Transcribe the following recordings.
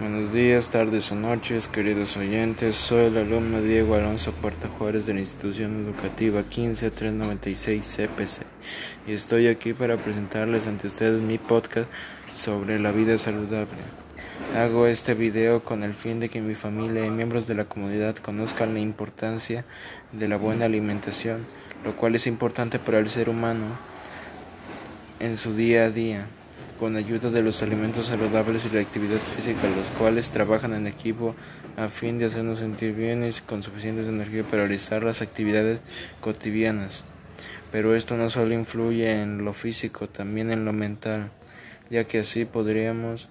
Buenos días, tardes o noches, queridos oyentes. Soy el alumno Diego Alonso Puerta Juárez de la institución educativa 15396 CPC y estoy aquí para presentarles ante ustedes mi podcast sobre la vida saludable. Hago este video con el fin de que mi familia y miembros de la comunidad conozcan la importancia de la buena alimentación, lo cual es importante para el ser humano en su día a día con ayuda de los alimentos saludables y la actividad física, los cuales trabajan en equipo a fin de hacernos sentir bien y con suficiente energía para realizar las actividades cotidianas. Pero esto no solo influye en lo físico, también en lo mental, ya que así podríamos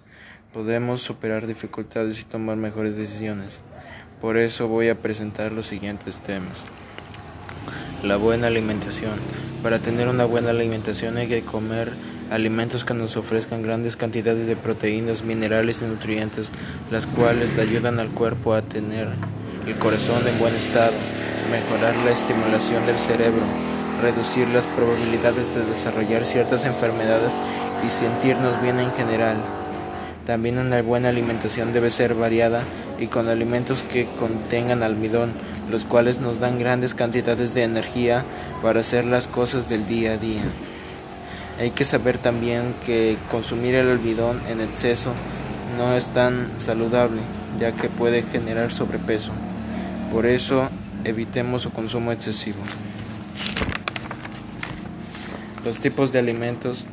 podemos superar dificultades y tomar mejores decisiones. Por eso voy a presentar los siguientes temas. La buena alimentación. Para tener una buena alimentación hay que comer alimentos que nos ofrezcan grandes cantidades de proteínas, minerales y nutrientes, las cuales le ayudan al cuerpo a tener el corazón en buen estado, mejorar la estimulación del cerebro, reducir las probabilidades de desarrollar ciertas enfermedades y sentirnos bien en general. También una buena alimentación debe ser variada y con alimentos que contengan almidón, los cuales nos dan grandes cantidades de energía para hacer las cosas del día a día. Hay que saber también que consumir el almidón en exceso no es tan saludable, ya que puede generar sobrepeso. Por eso, evitemos su consumo excesivo. Los tipos de alimentos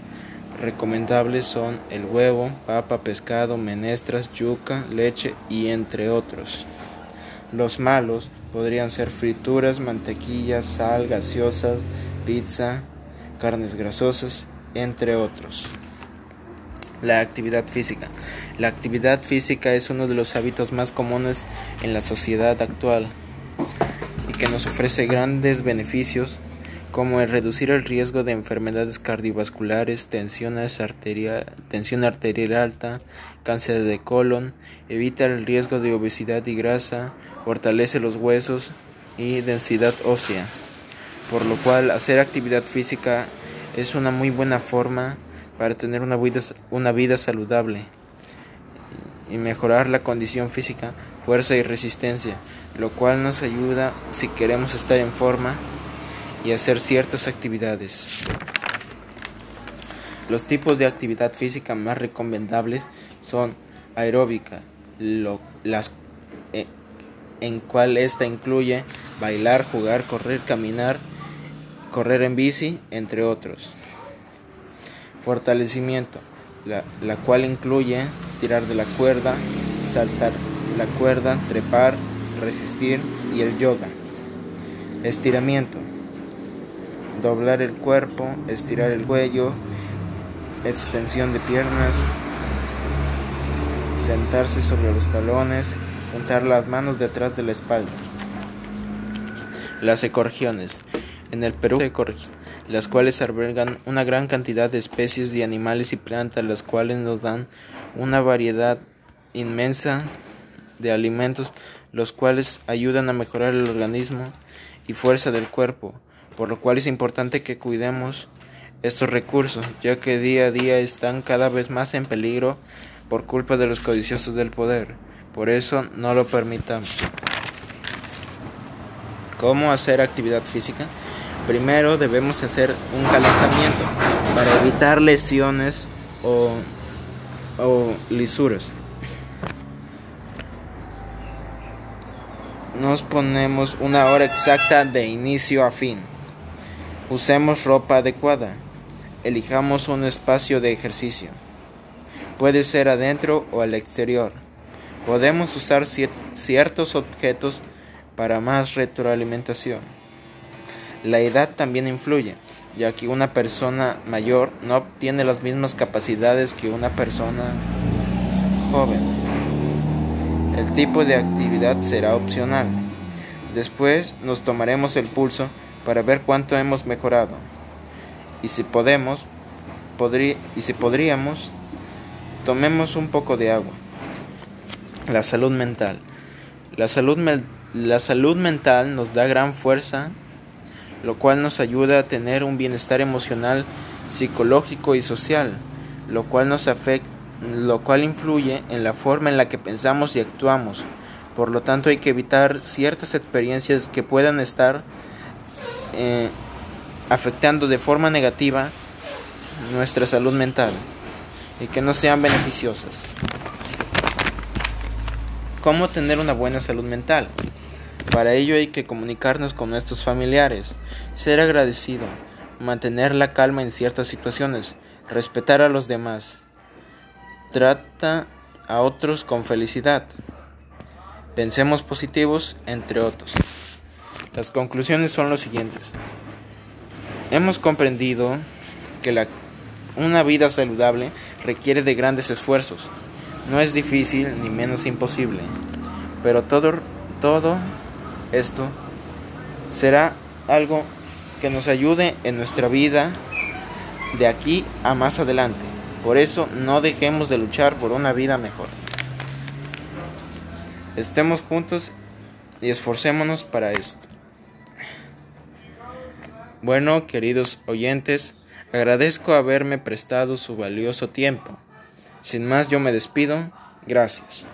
recomendables son el huevo, papa, pescado, menestras, yuca, leche y entre otros. Los malos podrían ser frituras, mantequilla, sal, gaseosas, pizza, carnes grasosas entre otros. La actividad física. La actividad física es uno de los hábitos más comunes en la sociedad actual y que nos ofrece grandes beneficios como el reducir el riesgo de enfermedades cardiovasculares, tensión arterial, alta, cáncer de colon, evita el riesgo de obesidad y grasa, fortalece los huesos y densidad ósea, por lo cual hacer actividad física es una muy buena forma para tener una vida, una vida saludable y mejorar la condición física, fuerza y resistencia, lo cual nos ayuda si queremos estar en forma y hacer ciertas actividades. Los tipos de actividad física más recomendables son aeróbica, las, eh, en cual esta incluye bailar, jugar, correr, caminar, correr en bici, entre otros. Fortalecimiento, la, cual incluye tirar de la cuerda, saltar la cuerda, trepar, resistir y el yoga. Estiramiento, doblar el cuerpo, estirar el cuello, extensión de piernas, sentarse sobre los talones, juntar las manos detrás de la espalda. Las ecorgiones en el Perú, las cuales albergan una gran cantidad de especies de animales y plantas, las cuales nos dan una variedad inmensa de alimentos, los cuales ayudan a mejorar el organismo y fuerza del cuerpo, por lo cual es importante que cuidemos estos recursos, ya que día a día están cada vez más en peligro por culpa de los codiciosos del poder. Por eso no lo permitamos. ¿Cómo hacer actividad física? Primero debemos hacer un calentamiento para evitar lesiones o, lisuras. Nos ponemos una hora exacta de inicio a fin. Usemos ropa adecuada. Elijamos un espacio de ejercicio. Puede ser adentro o al exterior. Podemos usar ciertos objetos para más retroalimentación. La edad también influye, ya que una persona mayor no tiene las mismas capacidades que una persona joven. El tipo de actividad será opcional. Después nos tomaremos el pulso para ver cuánto hemos mejorado. Y si podemos, y si podríamos, tomemos un poco de agua. La salud mental. La salud, la salud mental nos da gran fuerza lo cual nos ayuda a tener un bienestar emocional, psicológico y social, lo cual nos, lo cual influye en la forma en la que pensamos y actuamos. Por lo tanto, hay que evitar ciertas experiencias que puedan estar eh, afectando de forma negativa nuestra salud mental y que no sean beneficiosas. ¿Cómo tener una buena salud mental? Para ello hay que comunicarnos con nuestros familiares, ser agradecido, mantener la calma en ciertas situaciones, respetar a los demás, trata a otros con felicidad, pensemos positivos, entre otros. Las conclusiones son los siguientes. Hemos comprendido que la, una vida saludable requiere de grandes esfuerzos. No es difícil ni menos imposible, pero todo, todo esto será algo que nos ayude en nuestra vida de aquí a más adelante. Por eso no dejemos de luchar por una vida mejor. Estemos juntos y esforcémonos para esto. Bueno, queridos oyentes, agradezco haberme prestado su valioso tiempo. Sin más, yo me despido. Gracias.